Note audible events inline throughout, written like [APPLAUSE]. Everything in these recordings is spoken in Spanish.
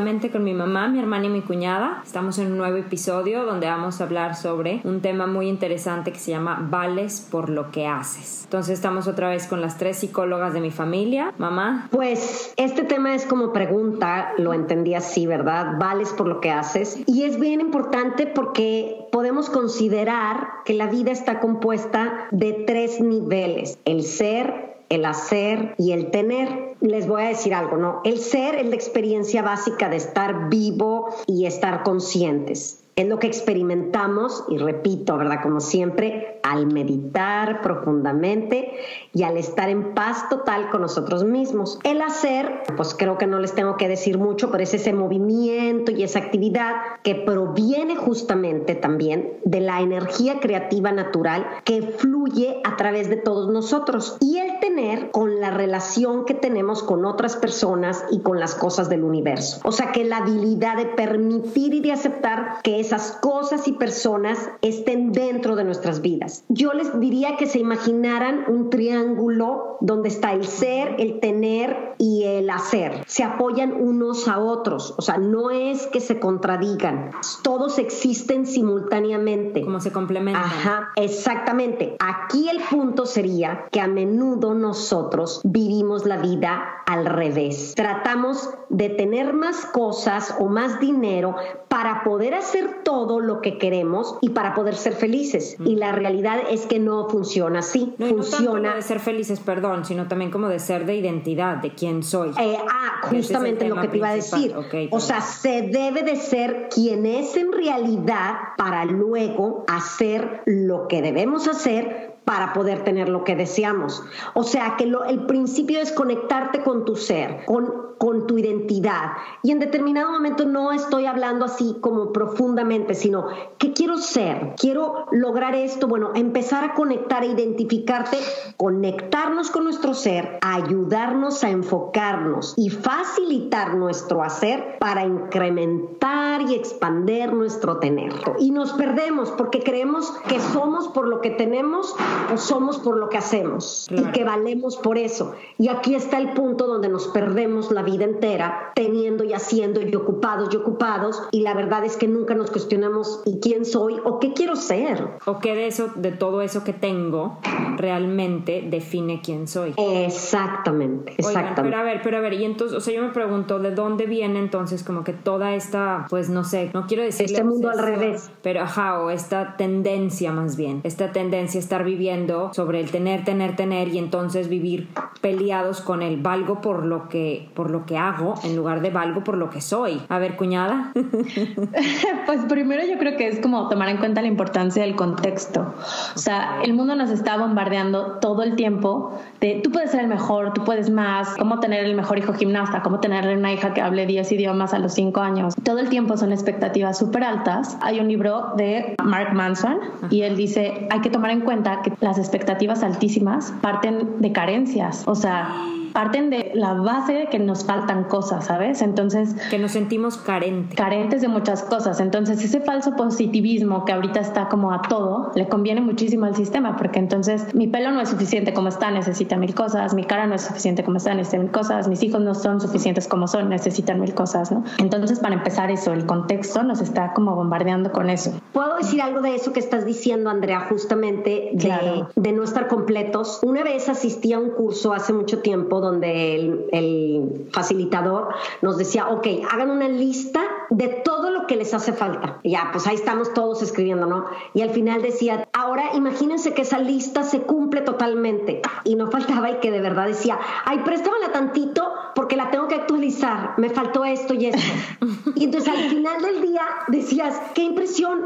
Con mi mamá, mi hermana y mi cuñada. Estamos en un nuevo episodio donde vamos a hablar sobre un tema muy interesante que se llama Vales por lo que haces. Entonces estamos otra vez con las tres psicólogas de mi familia. Mamá. Pues este tema es como pregunta, lo entendí así, ¿verdad? Vales por lo que haces. Y es bien importante porque podemos considerar que la vida está compuesta de tres niveles. El ser, el hacer y el tener. Les voy a decir algo, ¿no? El ser es la experiencia básica de estar vivo y estar conscientes. Es lo que experimentamos, y repito, ¿verdad? Como siempre, al meditar profundamente y al estar en paz total con nosotros mismos. El hacer, pues creo que no les tengo que decir mucho, pero es ese movimiento y esa actividad que proviene justamente también de la energía creativa natural que fluye a través de todos nosotros. Y el tener con la relación que tenemos con otras personas y con las cosas del universo. O sea que la habilidad de permitir y de aceptar que es esas cosas y personas estén dentro de nuestras vidas. Yo les diría que se imaginaran un triángulo donde está el ser, el tener y el hacer. Se apoyan unos a otros, o sea, no es que se contradigan, todos existen simultáneamente. Como se complementan. Ajá, exactamente. Aquí el punto sería que a menudo nosotros vivimos la vida al revés. Tratamos de tener más cosas o más dinero para poder hacer todo lo que queremos y para poder ser felices. Y la realidad es que no funciona así. No, funciona. No de ser felices, perdón, sino también como de ser de identidad, de quién soy. Eh, ah, justamente lo que te iba a decir. o sea, se debe de ser quien es en realidad para luego hacer lo que debemos hacer para poder tener lo que deseamos. O sea que el principio es conectarte con tu ser, con, tu identidad. Y en determinado momento no estoy hablando así como profundamente, sino que quiero ser, quiero lograr esto, bueno, empezar a conectar, a identificarte, conectarnos con nuestro ser, ayudarnos a enfocarnos y facilitar nuestro hacer para incrementar y expander nuestro tener. Y nos perdemos porque creemos que somos por lo que tenemos somos por lo que hacemos y que valemos por eso. Y aquí está el punto donde nos perdemos la vida entera teniendo y haciendo y ocupados y ocupados y la verdad es que nunca nos cuestionamos ¿y quién soy o qué quiero ser? O qué de eso de todo eso que tengo realmente define quién soy. Exactamente, exactamente. pero a ver, pero a ver, y entonces, o sea, yo me pregunto de dónde viene entonces como que toda esta, pues no sé, no quiero decir este mundo al revés, pero ajá, o esta tendencia más bien, esta tendencia a estar viviendo sobre el tener, tener, tener y entonces vivir peleados con el valgo por lo que, por lo que hago en lugar de valgo por lo que soy. A ver, cuñada. [LAUGHS] pues primero yo creo que es como tomar en cuenta la importancia del contexto. O sea, el mundo nos está bombardeando todo el tiempo de tú puedes ser el mejor, tú puedes más, cómo tener el mejor hijo gimnasta, cómo tener una hija que hable 10 idiomas a los 5 años. Todo el tiempo son expectativas súper altas. Hay un libro de Mark Manson y él dice, hay que tomar en cuenta que las expectativas altísimas parten de carencias, o sea, parten de la base de que nos faltan cosas, ¿sabes? Entonces... Que nos sentimos carentes. Carentes de muchas cosas. Entonces ese falso positivismo que ahorita está como a todo, le conviene muchísimo al sistema, porque entonces mi pelo no es suficiente como está, necesita mil cosas, mi cara no es suficiente como está, necesita mil cosas, mis hijos no son suficientes como son, necesitan mil cosas, ¿no? Entonces para empezar eso, el contexto nos está como bombardeando con eso. ¿Puedo decir algo de eso que estás diciendo, Andrea, justamente de, de no estar completos? Una vez asistí a un curso hace mucho tiempo donde el, facilitador nos decía, ok, hagan una lista de todo lo que les hace falta. ya, pues ahí estamos todos escribiendo, ¿no? Y al final decía, ahora imagínense que esa lista se cumple totalmente. Y no faltaba y que de verdad decía, ay, préstamela tantito porque la tengo que actualizar, me faltó esto y esto. [LAUGHS] y entonces al final del día decías, qué impresión,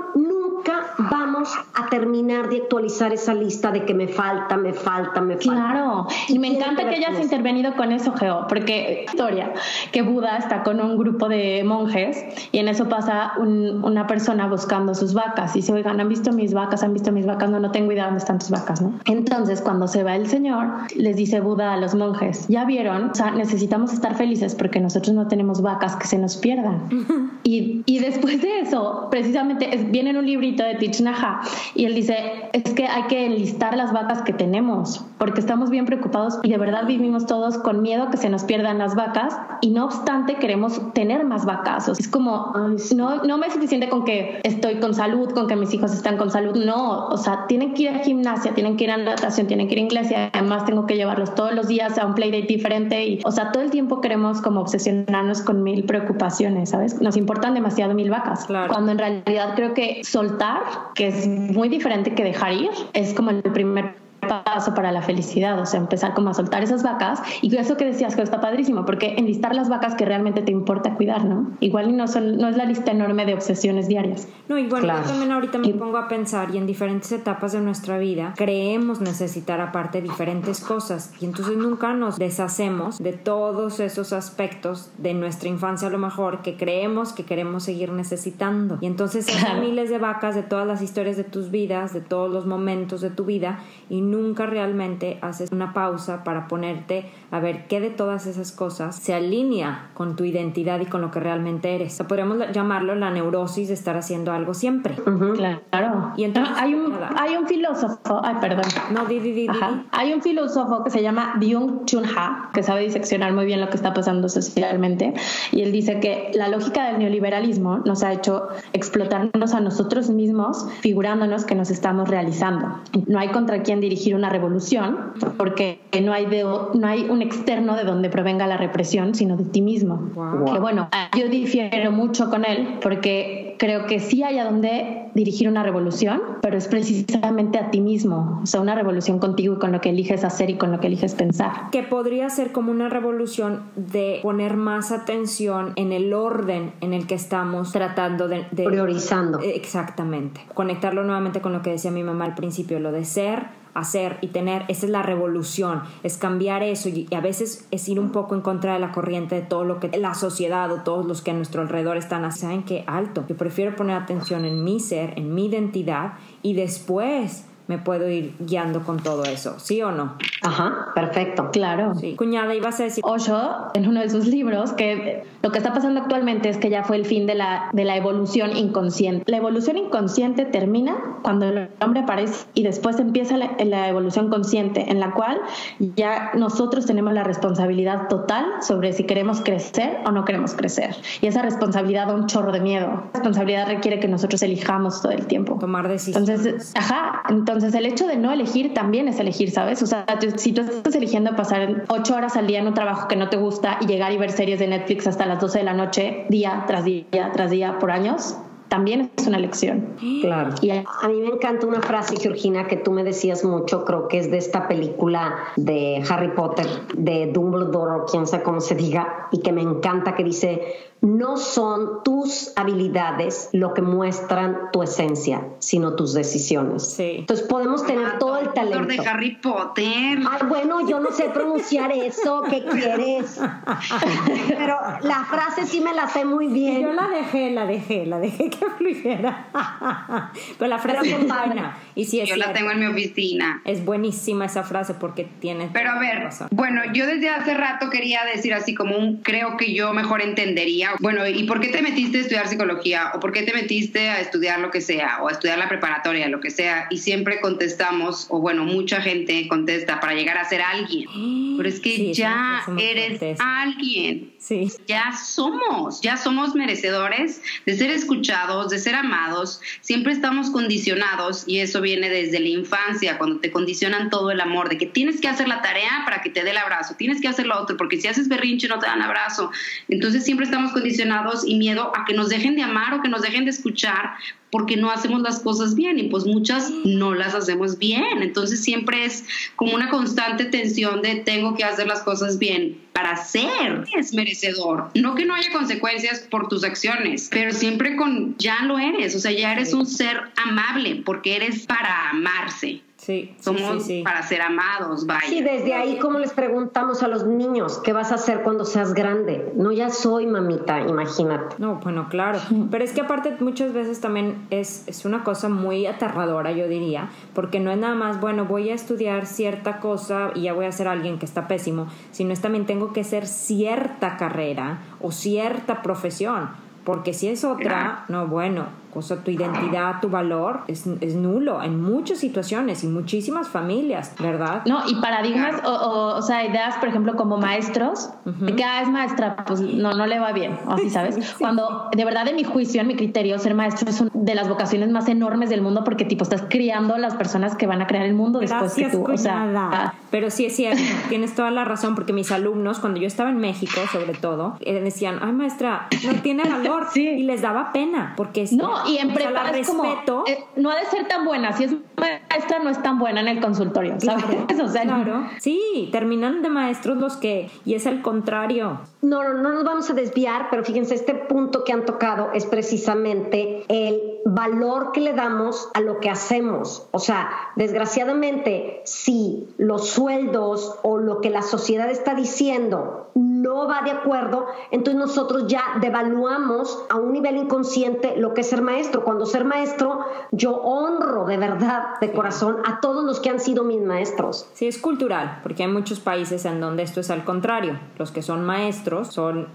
nunca vamos a terminar de actualizar esa lista de que me falta, me falta, me falta. Claro, y me encanta que hayas intervenido con eso, Geo, porque historia, que Buda está con un grupo de monjes y en eso pasa una persona buscando sus vacas y se oigan, ¿han visto mis vacas? ¿Han visto mis vacas? No, no tengo idea dónde están tus vacas, ¿no? Entonces, cuando se va el Señor, les dice Buda a los monjes, ¿ya vieron? O sea, necesitamos estar felices porque nosotros no tenemos vacas que se nos pierdan. y, y después de eso, precisamente, viene en un librito librito de Tich y él dice, es que hay que enlistar las vacas que tenemos, porque estamos bien preocupados y de verdad vivimos todos con miedo que se nos pierdan las vacas. Y no obstante queremos tener más vacas. es como, no, no me es suficiente con que estoy con salud, con que mis hijos están con salud, no, o sea, tienen que ir a gimnasia, tienen que ir a natación, tienen que ir a y además tengo que llevarlos todos los días a un playdate diferente. Y, o sea, todo el tiempo queremos como obsesionarnos con mil preocupaciones, ¿sabes? Nos importan demasiado mil vacas. Cuando en realidad creo que soltar, que es muy diferente que dejar ir, es como el primer paso para la felicidad, o sea, empezar como a soltar esas vacas y eso que decías que está padrísimo, porque enlistar las vacas que realmente te importa cuidar, ¿no? Igual no, son, no es la lista enorme de obsesiones diarias. No, y bueno, yo también ahorita me pongo a pensar y en diferentes etapas de nuestra vida creemos necesitar aparte diferentes cosas y entonces nunca nos deshacemos de todos esos aspectos de nuestra infancia a lo mejor que creemos que queremos seguir necesitando. Y entonces hay miles de vacas de todas las historias de tus vidas, de todos los momentos de tu vida y nunca realmente haces una pausa para ponerte a ver qué de todas esas cosas se alinea con tu identidad y con lo que realmente eres. podríamos llamarlo la neurosis de estar haciendo algo siempre. Claro. Y entonces hay un hay un filósofo, ay, perdón. No, di, di, di, Hay un filósofo que se llama Byung Chun Ha, que sabe diseccionar muy bien lo que está pasando socialmente, y él dice que la lógica del neoliberalismo nos ha hecho explotarnos a nosotros mismos, figurándonos que nos estamos realizando. No hay contra quién dirigir una revolución, porque no hay, de, no hay un externo de donde provenga la represión, sino de ti mismo. Que bueno, yo difiero mucho con él, porque creo que sí hay a donde dirigir una revolución, pero es precisamente a ti mismo, o sea, una revolución contigo y con lo que eliges hacer y con lo que eliges pensar. Que podría ser como una revolución de poner más atención en el orden en el que estamos tratando de... de Priorizando. Exactamente. Conectarlo nuevamente con lo que decía mi mamá al principio, lo de ser, hacer y tener, esa es la revolución, es cambiar eso y, a veces es ir un poco en contra de la corriente de todo lo que la sociedad o todos los que a nuestro alrededor están haciendo. ¿Saben qué? Alto. Yo prefiero poner atención en mi ser, en mi identidad y después me puedo ir guiando con todo eso, ¿sí o no? Ajá, perfecto. Claro. Sí. Cuñada, ibas a decir. Osho, en uno de sus libros, que lo que está pasando actualmente es que ya fue el fin de la, de la evolución inconsciente. La evolución inconsciente termina cuando el hombre aparece y después empieza la, la evolución consciente, en la cual ya nosotros tenemos la responsabilidad total sobre si queremos crecer o no queremos crecer. Y esa responsabilidad da un chorro de miedo. La responsabilidad requiere que nosotros elijamos todo el tiempo. Tomar decisiones. Entonces, ajá, entonces entonces el hecho de no elegir también es elegir, ¿sabes? O sea, si tú estás eligiendo pasar ocho horas al día en un trabajo que no te gusta y llegar y ver series de Netflix hasta las 12 de la noche, día tras día tras día por años, también es una elección. Claro. Y a, mí me encanta una frase, Georgina, que tú me decías mucho, creo que es de esta película de Harry Potter, de Dumbledore, o quien sea cómo se diga, y que me encanta, que dice, no son tus habilidades lo que muestran tu esencia, sino tus decisiones. Entonces podemos tener todo el talento. de Harry Potter. Ay, bueno, yo no sé pronunciar eso, ¿qué quieres? [LAUGHS] Pero la frase sí me la sé muy bien. Yo la dejé, la dejé, la dejé que fluyera. Pero la frase es buena. Y sí es yo la tengo en mi oficina. Es buenísima esa frase porque tiene. Pero a ver, bueno, yo desde hace rato quería decir así como un creo que yo mejor entendería bueno, ¿y por qué te metiste a estudiar psicología? ¿O por qué te metiste a estudiar lo que sea? ¿O a estudiar la preparatoria, lo que sea? Y siempre contestamos, o bueno, mucha gente contesta, para llegar a ser alguien. Pero es que ya eres alguien. Ya somos, ya somos merecedores de ser escuchados, de ser amados. Siempre estamos condicionados y eso viene desde la infancia, cuando te condicionan todo el amor, de que tienes que hacer la tarea para que te dé el abrazo, tienes que hacer lo otro, porque si haces berrinche no te dan abrazo. Entonces siempre estamos condicionados y miedo a que nos dejen de amar o que nos dejen de escuchar porque no hacemos las cosas bien y pues muchas no las hacemos bien. Entonces siempre es como una constante tensión de tengo que hacer las cosas bien para ser es merecedor. No que no haya consecuencias por tus acciones, pero siempre con ya lo eres, o sea, ya eres un ser amable porque eres para amarse. Sí, somos para ser amados, vaya. Sí, desde ahí como les preguntamos a los niños, ¿qué vas a hacer cuando seas grande? No, ya soy mamita, imagínate. No, bueno, claro. [LAUGHS] Pero es que aparte muchas veces también es, es una cosa muy aterradora, yo diría, porque no es nada más, bueno, voy a estudiar cierta cosa y ya voy a ser alguien que está pésimo, sino es también tengo que ser cierta carrera o cierta profesión porque si es otra, no, bueno, o sea, tu identidad, tu valor es, es, nulo en muchas situaciones y muchísimas familias, ¿verdad? No, y paradigmas, o, o, sea, ideas, por ejemplo, como maestros, de que ah, es maestra, pues no, no le va bien, así, [LAUGHS] ¿sabes? Cuando de verdad, en mi juicio, en mi criterio, ser maestro es una de las vocaciones más enormes del mundo porque, tipo, estás criando a las personas que van a crear el mundo después que tú. O sea, ah. pero sí es cierto, [LAUGHS] tienes toda la razón, porque mis alumnos, cuando yo estaba en México, sobre todo, eh, decían, ay, maestra, no tiene valor. [LAUGHS] Y les daba pena, porque no, y en prepa es como, eh, no ha de ser tan buena, si es maestra no es tan buena en el consultorio, ¿sabes? Claro, [LAUGHS] o sea, claro. Sí, terminan de maestros los que, y es el contrario. No, no, no nos vamos a desviar, pero fíjense, este punto que han tocado es precisamente el valor que le damos a lo que hacemos. O sea, desgraciadamente, si los sueldos o lo que la sociedad está diciendo no va de acuerdo, entonces nosotros ya devaluamos a un nivel inconsciente lo que es ser maestro. Cuando ser maestro, yo honro de verdad, de corazón, a todos los que han sido mis maestros. Sí, es cultural, porque hay muchos países en donde esto es al contrario. Los que son maestros son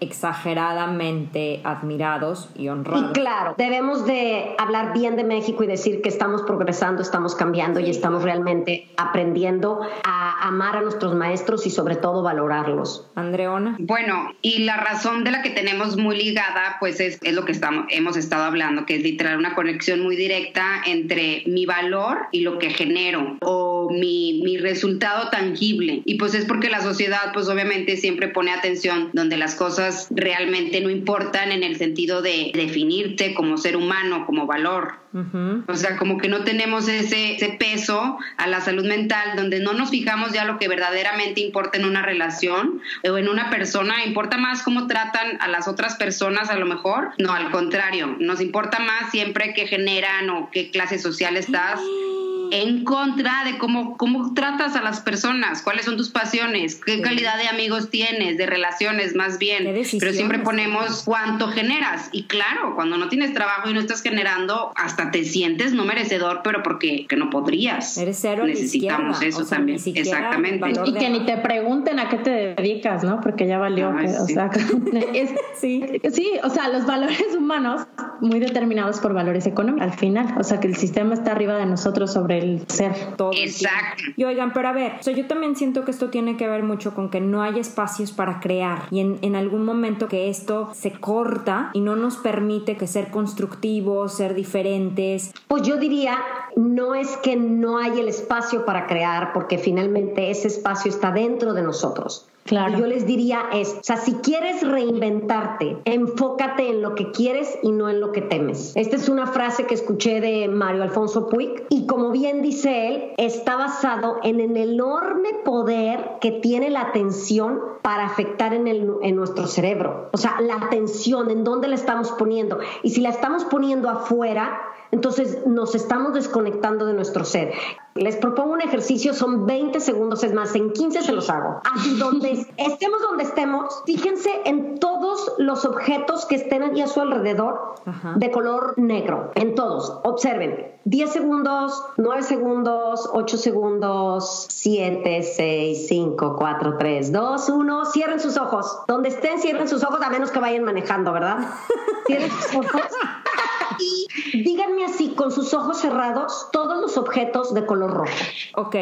exageradamente admirados y honrados. Y claro, debemos de hablar bien de México y decir que estamos progresando, estamos cambiando y estamos realmente aprendiendo a amar a nuestros maestros y sobre todo valorarlos. Andreona. Bueno, y la razón de la que tenemos muy ligada, pues es, es lo que estamos, hemos estado hablando, que es literal una conexión muy directa entre mi valor y lo que genero o mi, mi resultado tangible. Y pues es porque la sociedad, pues obviamente siempre pone atención donde las cosas realmente no importan en el sentido de definirte como ser humano, como valor. O sea, como que no tenemos ese, ese, peso a la salud mental, donde no nos fijamos ya lo que verdaderamente importa en una relación o en una persona. Importa más cómo tratan a las otras personas a lo mejor. No, al contrario, nos importa más siempre qué generan o qué clase social estás en contra de cómo, cómo tratas a las personas, cuáles son tus pasiones, qué calidad de amigos tienes, de relaciones más bien. Pero siempre ponemos cuánto generas. Y claro, cuando no tienes trabajo y no estás generando, hasta te sientes no merecedor, pero porque que no podrías. Eres cero Necesitamos eso también. Exactamente. Y que ni te pregunten a qué te dedicas, ¿no? Porque ya valió. o sea, [LAUGHS] sí. sí, o sea, los valores humanos muy determinados por valores económicos al final. O sea, que el sistema está arriba de nosotros sobre el ser. Todo Exacto. Y oigan, pero a ver, o sea, yo también siento que esto tiene que ver mucho con que no hay espacios para crear y en, en algún momento que esto se corta y no nos permite que ser constructivos, ser diferentes. Pues yo diría, no es que no hay el espacio para crear, porque finalmente ese espacio está dentro de nosotros. Claro. yo les diría es, o sea, si quieres reinventarte, enfócate en lo que quieres y no en lo que temes. Esta es una frase que escuché de Mario Alfonso Puig y como bien dice él, está basado en el enorme poder que tiene la atención para afectar en, el, en nuestro cerebro. O sea, la atención, en dónde la estamos poniendo. Y si la estamos poniendo afuera, entonces nos estamos desconectando de nuestro ser. Les propongo un ejercicio, son 20 segundos, es más, en 15 se los hago. Así donde [LAUGHS] estemos donde estemos, fíjense en todos los objetos que estén allí a su alrededor de color negro, en todos. Observen, 10 segundos, 9 segundos, 8 segundos, 7, 6, 5, 4, 3, 2, 1. Cierren sus ojos. Donde estén, cierren sus ojos, a menos que vayan manejando, ¿verdad? [LAUGHS] Cierren sus ojos. Y díganme así, con sus ojos cerrados, todos los objetos de color rojo. Ok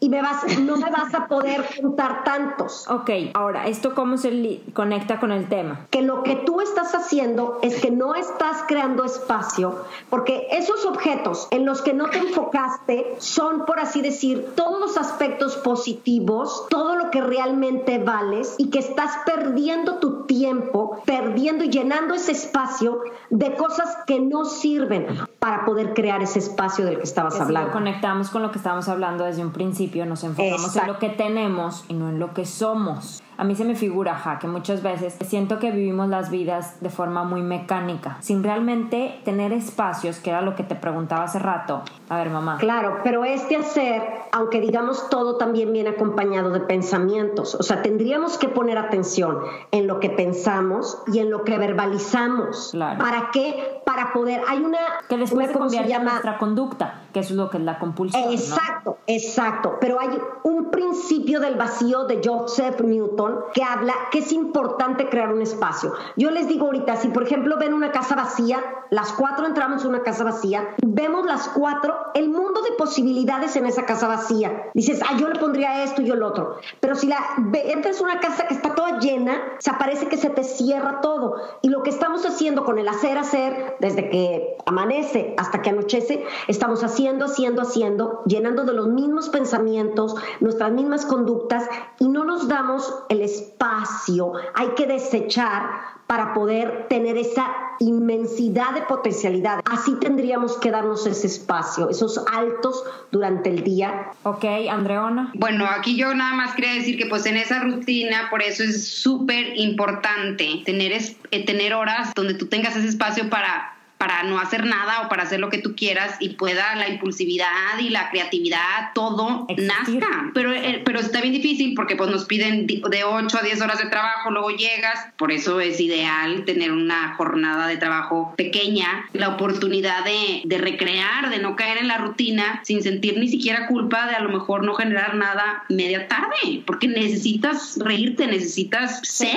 y me vas, no me vas a poder juntar tantos. Ok, ahora, ¿esto cómo se conecta con el tema? Que lo que tú estás haciendo es que no estás creando espacio, porque esos objetos en los que no te enfocaste son, por así decir, todos los aspectos positivos, todo lo que realmente vales y que estás perdiendo tu tiempo, perdiendo y llenando ese espacio de cosas que no sirven para poder crear ese espacio del que estabas hablando. conectamos con lo que estábamos hablando desde un principio, nos enfocamos en lo que tenemos y no en lo que somos. A mí se me figura, ja, que muchas veces siento que vivimos las vidas de forma muy mecánica, sin realmente tener espacios, que era lo que te preguntaba hace rato. A ver, mamá. Claro, pero este hacer, aunque digamos todo también viene acompañado de pensamientos, o sea, tendríamos que poner atención en lo que pensamos y en lo que verbalizamos. Claro. ¿Para qué? Para poder, hay una... Que después se convierte en nuestra conducta que eso es lo que es la compulsión. Exacto, exacto. Pero hay un principio del vacío de Joseph Newton que habla que es importante crear un espacio. Yo les digo ahorita, si por ejemplo ven una casa vacía, las cuatro entramos en una casa vacía, vemos las cuatro, el mundo de posibilidades en esa casa vacía. Dices, ah, yo le pondría esto y yo el otro. Pero si la entras en una casa que está toda llena, se parece que se te cierra todo. Y lo que estamos haciendo con el hacer, hacer, desde que amanece hasta que anochece, estamos haciendo, haciendo, haciendo, llenando de los mismos pensamientos, nuestras mismas conductas y no nos damos el espacio. Hay que desechar para poder tener esa inmensidad de potencialidad. Así tendríamos que darnos ese espacio, esos altos durante el día. Ok, Andreona. Bueno, aquí yo nada más quería decir que pues en esa rutina, por eso es súper importante tener, es, eh, tener horas donde tú tengas ese espacio para para no hacer nada o para hacer lo que tú quieras y pueda la impulsividad y la creatividad, todo nazca. Pero, eh, pero está bien difícil porque pues nos piden de 8 a 10 horas de trabajo, luego llegas, por eso es ideal tener una jornada de trabajo pequeña, la oportunidad de, de recrear, de no caer en la rutina sin sentir ni siquiera culpa de a lo mejor no generar nada media tarde, porque necesitas reírte, necesitas ser,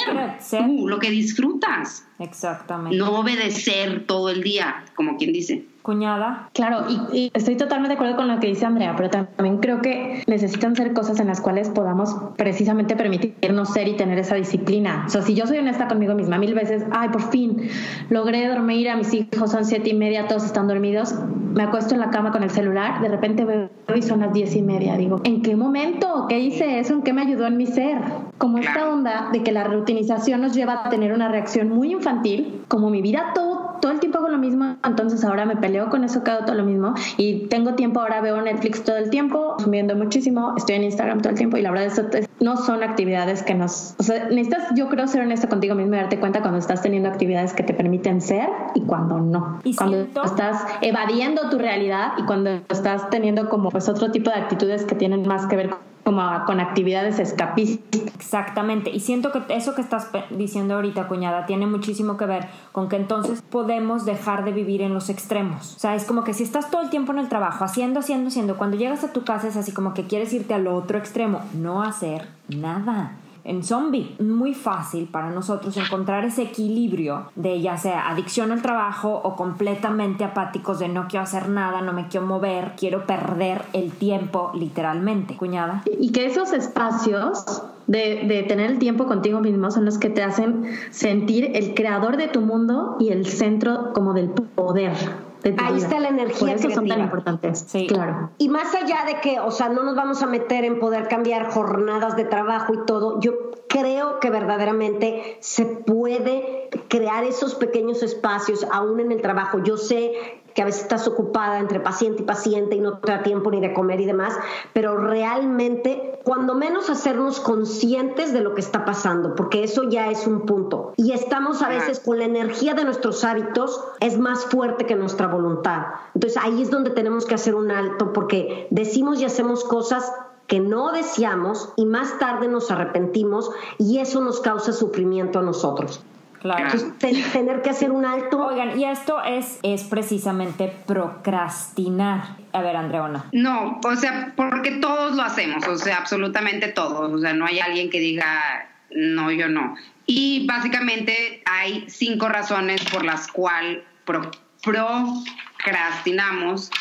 tú, lo que disfrutas. Exactamente. No obedecer todo el día, como quien dice cuñada. Claro, y, estoy totalmente de acuerdo con lo que dice Andrea, pero también creo que necesitan ser cosas en las cuales podamos precisamente permitirnos ser y tener esa disciplina. O sea, si yo soy honesta conmigo misma mil veces, ay, por fin, logré dormir a mis hijos, son siete y media, todos están dormidos, me acuesto en la cama con el celular, de repente veo y son las diez y media, digo, ¿en qué momento? ¿Qué hice eso? ¿En qué me ayudó en mi ser? Como esta onda de que la rutinización nos lleva a tener una reacción muy infantil, como mi vida todo, todo el tiempo hago lo mismo, entonces ahora me peleo con eso cada todo lo mismo y tengo tiempo, ahora veo Netflix todo el tiempo, subiendo muchísimo, estoy en Instagram todo el tiempo y la verdad eso no son actividades que nos... O sea, necesitas, yo creo, ser honesta contigo mismo y darte cuenta cuando estás teniendo actividades que te permiten ser y cuando no. ¿Y cuando estás evadiendo tu realidad y cuando estás teniendo como pues otro tipo de actitudes que tienen más que ver como con actividades escapistas. Exactamente, y siento que eso que estás diciendo ahorita, cuñada, tiene muchísimo que ver con que entonces podemos dejar de vivir en los extremos. O sea, es como que si estás todo el tiempo en el trabajo, haciendo, haciendo, haciendo, cuando llegas a tu casa es así como que quieres irte al otro extremo, no hacer nada en zombie. Muy fácil para nosotros encontrar ese equilibrio de ya sea adicción al trabajo o completamente apáticos de no quiero hacer nada, no me quiero mover, quiero perder el tiempo literalmente. Cuñada. Y que esos espacios de, tener el tiempo contigo mismo son los que te hacen sentir el creador de tu mundo y el centro como del poder. Ahí está la energía Por eso son tan importantes. Sí, claro. Y más allá de que, o sea, no nos vamos a meter en poder cambiar jornadas de trabajo y todo, yo creo que verdaderamente se puede crear esos pequeños espacios aún en el trabajo. Yo sé que a veces estás ocupada entre paciente y paciente y no te da tiempo ni de comer y demás, pero realmente cuando menos hacernos conscientes de lo que está pasando, porque eso ya es un punto. Y estamos a veces con la energía de nuestros hábitos, es más fuerte que nuestra voluntad. Entonces ahí es donde tenemos que hacer un alto, porque decimos y hacemos cosas que no deseamos y más tarde nos arrepentimos y eso nos causa sufrimiento a nosotros. Claro. tener que hacer un alto. Oigan, y esto es, es precisamente procrastinar. A ver, Andreona. No, o sea, porque todos lo hacemos, o sea, absolutamente todos. O sea, no hay alguien que diga, no, yo no. Y básicamente hay cinco razones por las cuales procrastinamos.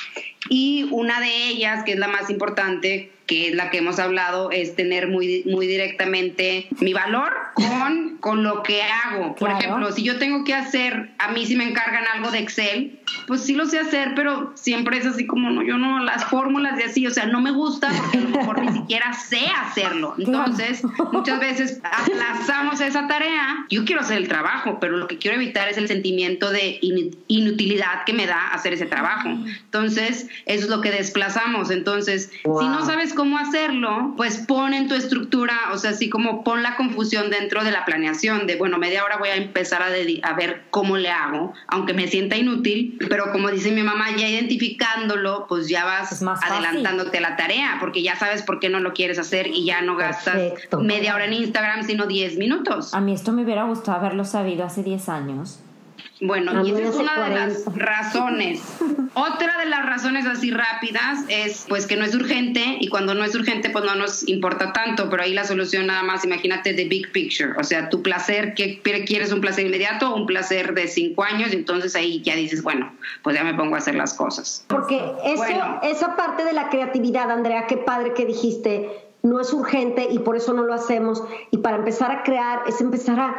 Y una de ellas, que es la más importante, que es la que hemos hablado, es tener muy, muy directamente mi valor con, con lo que hago. Por ejemplo, si yo tengo que hacer, a mí si me encargan algo de Excel, pues sí lo sé hacer, pero siempre es así como, no, yo no, las fórmulas de así, o sea, no me gusta porque a lo mejor ni siquiera sé hacerlo. [LAUGHS] Entonces, muchas veces aplazamos esa tarea. Yo quiero hacer el trabajo, pero lo que quiero evitar es el sentimiento de inutilidad que me da hacer ese trabajo. Entonces, eso es lo que desplazamos. Entonces, si no sabes cómo hacerlo, pues pon en tu estructura, o sea, así como pon la confusión dentro de la planeación, de, bueno, media hora voy a empezar a, a ver cómo le hago, aunque me sienta inútil, pero como dice mi mamá, ya identificándolo, pues ya vas adelantándote la tarea, porque ya sabes por qué no lo quieres hacer y ya no gastas media hora en Instagram, sino 10 minutos. A mí esto me hubiera gustado haberlo sabido hace 10 años Bueno, y esa es una de las razones. [LAUGHS] Otra de las razones así rápidas es pues que no es urgente y cuando no es urgente pues no nos importa tanto, pero ahí la solución nada más, imagínate the big picture, o sea, tu placer, que quieres un placer inmediato o un placer de cinco años? Y entonces ahí ya dices, bueno, pues ya me pongo a hacer las cosas. Porque eso, esa parte de la creatividad, Andrea, qué padre que dijiste, no es urgente y por eso no lo hacemos. Y para empezar a crear es empezar a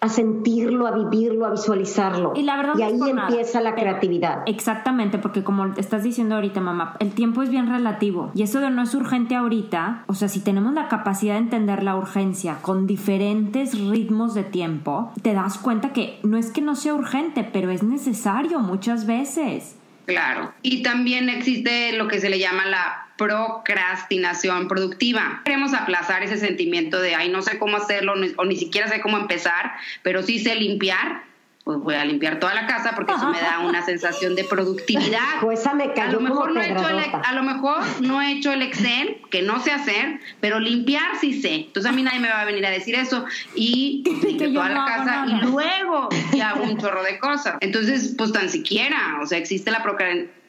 a sentirlo, a vivirlo, a visualizarlo. Y, la verdad y ahí empieza la creatividad. Exactamente, porque como estás diciendo ahorita, mamá, el tiempo es bien relativo. Y eso de no es urgente ahorita, o sea, si tenemos la capacidad de entender la urgencia con diferentes ritmos de tiempo, te das cuenta que no es que no sea urgente, pero es necesario muchas veces. Claro. Y también existe lo que se le llama la procrastinación productiva. Queremos aplazar ese sentimiento de, ay, no sé cómo hacerlo o ni siquiera sé cómo empezar, pero sí sé limpiar pues voy a limpiar toda la casa porque eso me da [LAUGHS] una sensación de productividad. Pues esa me cayó a lo mejor no he hecho el, a lo mejor no he hecho el Excel, que no sé hacer, pero limpiar sí sé. Entonces a mí nadie me va a venir a decir eso y [LAUGHS] limpio toda la casa y luego ya hago un chorro de cosas. Entonces, pues tan siquiera, o sea, existe la procrastinación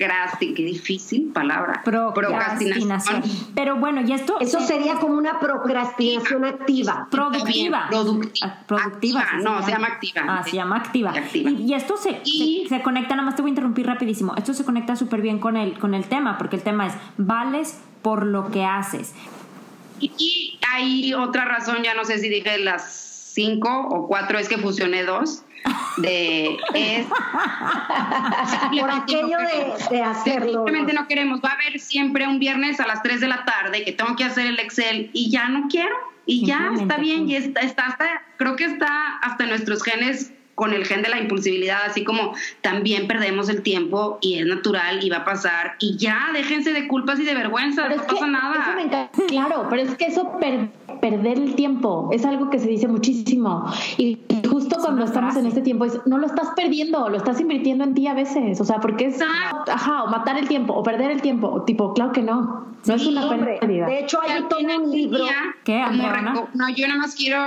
procrastinación, qué difícil palabra. Procrastinación. Pero bueno, y esto. Eso sería como una procrastinación activa. Productiva. productiva. productiva. no, se llama activa. Ah, se llama activa. Y, esto se, se, conecta, nada más te voy a interrumpir rapidísimo. Esto se conecta súper bien con el, con el tema, porque el tema es vales por lo que haces. Y, hay otra razón, ya no sé si dije las cinco o cuatro, es que fusioné dos de es [LAUGHS] por aquello de, hacerlo simplemente no queremos. Va a haber siempre un viernes a las 3 de la tarde que tengo que hacer el Excel y ya no quiero. Y ya está bien y está, está hasta creo que está hasta nuestros genes con el gen de la impulsibilidad, así como también perdemos el tiempo y es natural y va a pasar. Y ya déjense de culpas y de vergüenza, no pasa nada. claro, pero es que eso perder el tiempo es algo que se dice muchísimo y justo cuando estamos en este tiempo no lo estás perdiendo, lo estás invirtiendo en ti a veces, o sea, porque es ajá, o matar el tiempo o perder el tiempo, tipo, claro que no. No es una pérdida. De hecho, hay un libro. ¿Qué, No, yo nada más quiero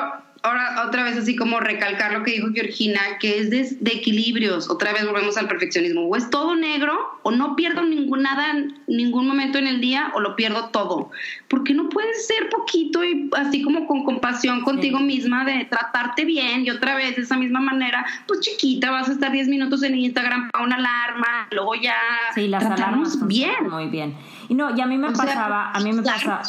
ahora otra vez así como recalcar lo que dijo Georgina, que es de, equilibrios. Otra vez volvemos al perfeccionismo. O es todo negro, o no pierdo ningún, nada, ningún momento en el día, o lo pierdo todo. Porque no puedes ser poquito y así como con compasión contigo misma de tratarte bien y otra vez de esa misma manera, pues chiquita, vas a estar 10 minutos en Instagram para una alarma, luego ya sí, las alarmas bien. Muy bien. Y no, y a mí me pasaba, a mí me pasa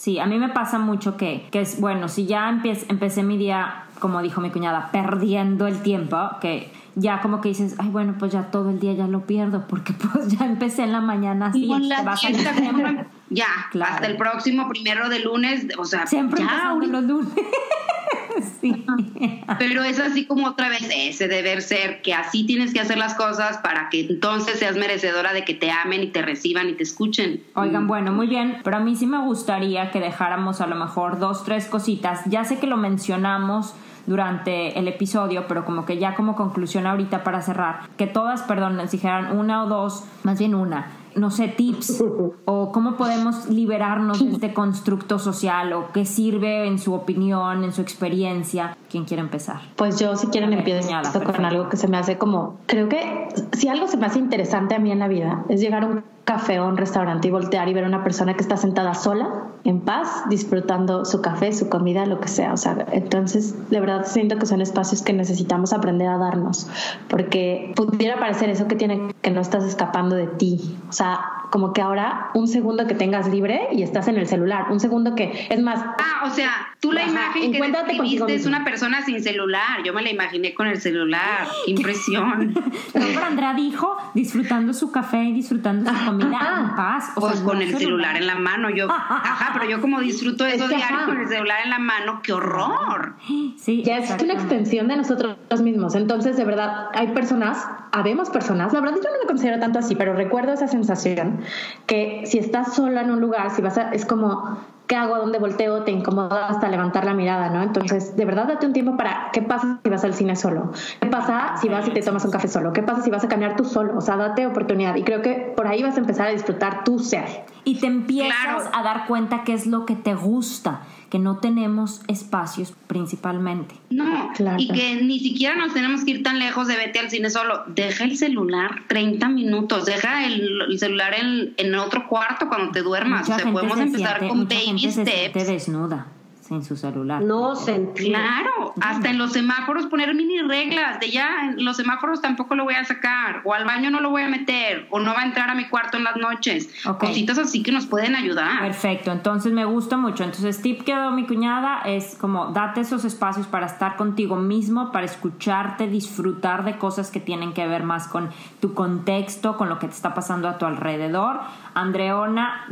Sí, a mí me pasa mucho que, que es, bueno, si ya empecé mi día, como dijo mi cuñada, perdiendo el tiempo, que ya como que dices, ay, bueno, pues ya todo el día ya lo pierdo, porque [LAUGHS] pues ya empecé en la mañana así. Y vas a... [LAUGHS] ya, hasta el próximo primero de lunes, o sea, siempre ya los lunes. [LAUGHS] sí. Pero es así como otra vez ese deber ser, que así tienes que hacer las cosas para que entonces seas merecedora de que te amen y te reciban y te escuchen. Oigan, bueno, muy bien, pero a mí sí me gustaría que dejáramos a lo mejor dos, tres cositas. Ya sé que lo mencionamos durante el episodio, pero como que ya como conclusión ahorita para cerrar, que todas, perdón, nos dijeran una o dos, más bien una, no sé, tips [LAUGHS] o cómo podemos liberarnos de este constructo social o qué sirve en su opinión, en su experiencia. ¿Quién quiere empezar? Pues yo si quieren empiezo con algo que se me hace como, creo que si algo se me hace interesante a mí en la vida es llegar a un café o un restaurante y voltear y ver a una persona que está sentada sola, en paz, disfrutando su café, su comida, lo que sea. O sea, entonces de verdad siento que son espacios que necesitamos aprender a darnos, porque pudiera parecer eso que tiene que no estás escapando de ti. O sea, como que ahora un segundo que tengas libre y estás en el celular, un segundo que es más. Ah, o sea, tú la imagen que describiste es una persona sin celular. Yo me la imaginé con el celular. [GASPS] Qué impresión. [LAUGHS] Pero [LAUGHS] Andrea dijo disfrutando su café y disfrutando su comida en paz. O pues con el celular. en la mano. Yo, [LAUGHS] ajá, pero yo como disfruto de eso diario con el celular en la mano, qué horror. Sí, ya es una extensión de nosotros mismos. Entonces, de verdad, hay personas, habemos personas, la verdad yo no me considero tanto así, pero recuerdo esa sensación que si estás sola en un lugar, si vas a, es como ¿qué hago? ¿A dónde volteo? Te incomoda hasta levantar la mirada, ¿no? Entonces, de verdad, date un tiempo para qué pasa si vas al cine solo, qué pasa si vas y te tomas un café solo, qué pasa si vas a caminar tú solo, o sea, date oportunidad. Y creo que por ahí vas a empezar a disfrutar tu ser. Y te empiezas a dar cuenta qué es lo que te gusta que no tenemos espacios principalmente. No, y que ni siquiera nos tenemos que ir tan lejos de vete al cine solo. Deja el celular 30 minutos, deja el, celular en, en, otro cuarto cuando te duermas. o sea, podemos empezar con baby steps. desnuda en su celular. No sentí. Claro, hasta en los semáforos poner mini reglas de ya, en los semáforos tampoco lo voy a sacar, o al baño no lo voy a meter, o no va a entrar a mi cuarto en las noches. Cositas así que nos pueden ayudar. Perfecto, entonces me gusta mucho. Entonces, tip que dado mi cuñada es como date esos espacios para estar contigo mismo, para escucharte, disfrutar de cosas que tienen que ver más con tu contexto, con lo que te está pasando a tu alrededor. Andreona,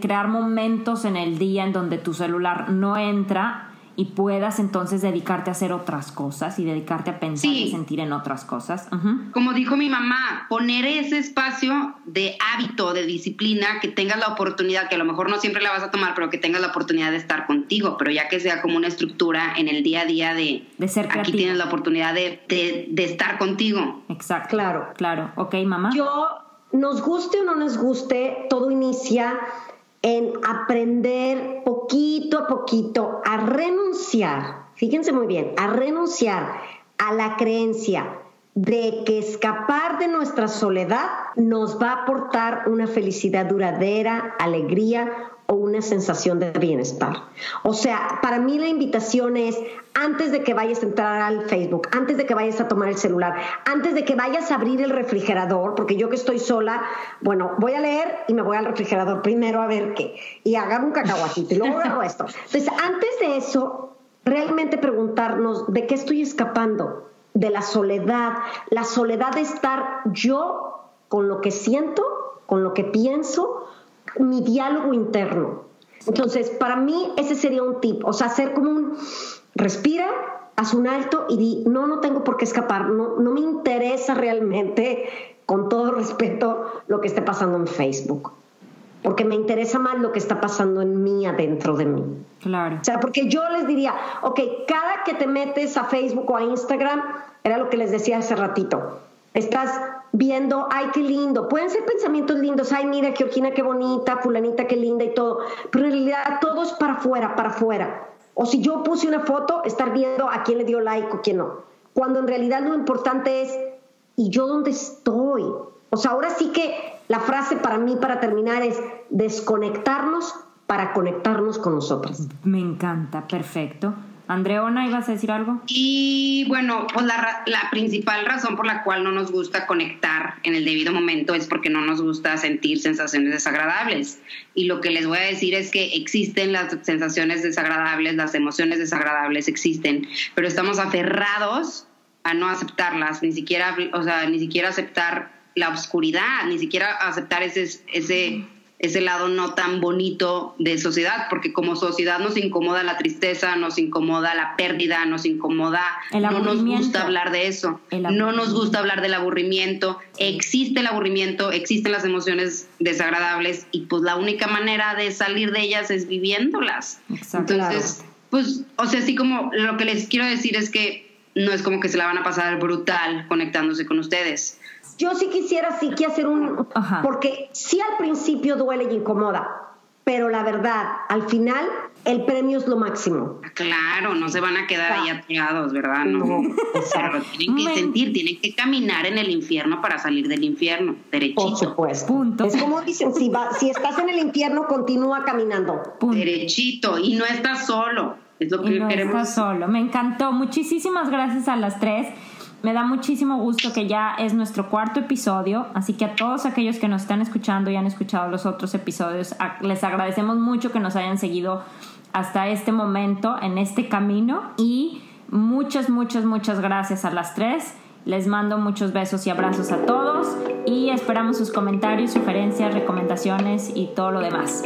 crear momentos en el día en donde tu celular no entra y puedas entonces dedicarte a hacer otras cosas y dedicarte a pensar y sentir en otras cosas. Como dijo mi mamá, poner ese espacio de hábito, de disciplina, que tengas la oportunidad, que a lo mejor no siempre la vas a tomar, pero que tengas la oportunidad de estar contigo, pero ya que sea como una estructura en el día a día de, de ser creativo. Aquí tienes la oportunidad de, de, de estar contigo. Exacto. Claro. Claro. Ok, mamá. Yo, nos guste o no nos guste, todo inicia en aprender poquito a poquito a renunciar, fíjense muy bien, a renunciar a la creencia de que escapar de nuestra soledad nos va a aportar una felicidad duradera, alegría o una sensación de bienestar. O sea, para mí la invitación es, antes de que vayas a entrar al Facebook, antes de que vayas a tomar el celular, antes de que vayas a abrir el refrigerador, porque yo que estoy sola, bueno, voy a leer y me voy al refrigerador primero a ver qué, y agarro un cacahuatito y luego agarro [LAUGHS] esto. Entonces, antes de eso, realmente preguntarnos, ¿de qué estoy escapando? De la soledad, la soledad de estar yo con lo que siento, con lo que pienso, mi diálogo interno. Entonces, para mí ese sería un tip, o sea, hacer como un respira, haz un alto y di, no, no tengo por qué escapar, no, no me interesa realmente, con todo respeto, lo que esté pasando en Facebook. Porque me interesa más lo que está pasando en mí adentro de mí. Claro. O sea, porque yo les diría, ok, cada que te metes a Facebook o a Instagram, era lo que les decía hace ratito, estás viendo, ay, qué lindo. Pueden ser pensamientos lindos, ay, mira, Georgina, qué bonita, fulanita, qué linda y todo. Pero en realidad todo es para afuera, para afuera. O si yo puse una foto, estar viendo a quién le dio like o quién no. Cuando en realidad lo importante es, ¿y yo dónde estoy? O sea, ahora sí que la frase para mí, para terminar, es desconectarnos para conectarnos con nosotros. Me encanta, perfecto. Andreona, ¿ibas a decir algo? Y bueno, pues la, la, principal razón por la cual no nos gusta conectar en el debido momento es porque no nos gusta sentir sensaciones desagradables. Y lo que les voy a decir es que existen las sensaciones desagradables, las emociones desagradables existen, pero estamos aferrados a no aceptarlas, ni siquiera, o sea, ni siquiera aceptar la oscuridad, ni siquiera aceptar ese, ese ese lado no tan bonito de sociedad, porque como sociedad nos incomoda la tristeza, nos incomoda la pérdida, nos incomoda, no nos gusta hablar de eso, no nos gusta hablar del aburrimiento, existe el aburrimiento, existen las emociones desagradables y pues la única manera de salir de ellas es viviéndolas. Entonces, pues, o sea, así como lo que les quiero decir es que no es como que se la van a pasar brutal conectándose con ustedes yo sí quisiera sí que hacer un... Porque sí al principio duele y incomoda, pero la verdad, al final el premio es lo máximo. Claro, no se van a quedar ahí atorados, ¿verdad? No. tienen que sentir, tienen que caminar en el infierno para salir del infierno, derechito. Por supuesto. Es como dicen, si, si estás en el infierno, continúa caminando. Derechito, y no estás solo. Es lo que no queremos. Estás solo. Me encantó. Muchísimas gracias a las tres. Me da muchísimo gusto que ya es nuestro cuarto episodio, así que a todos aquellos que nos están escuchando y han escuchado los otros episodios, les agradecemos mucho que nos hayan seguido hasta este momento en este camino y muchas, muchas, muchas gracias a las tres. Les mando muchos besos y abrazos a todos y esperamos sus comentarios, sugerencias, recomendaciones y todo lo demás.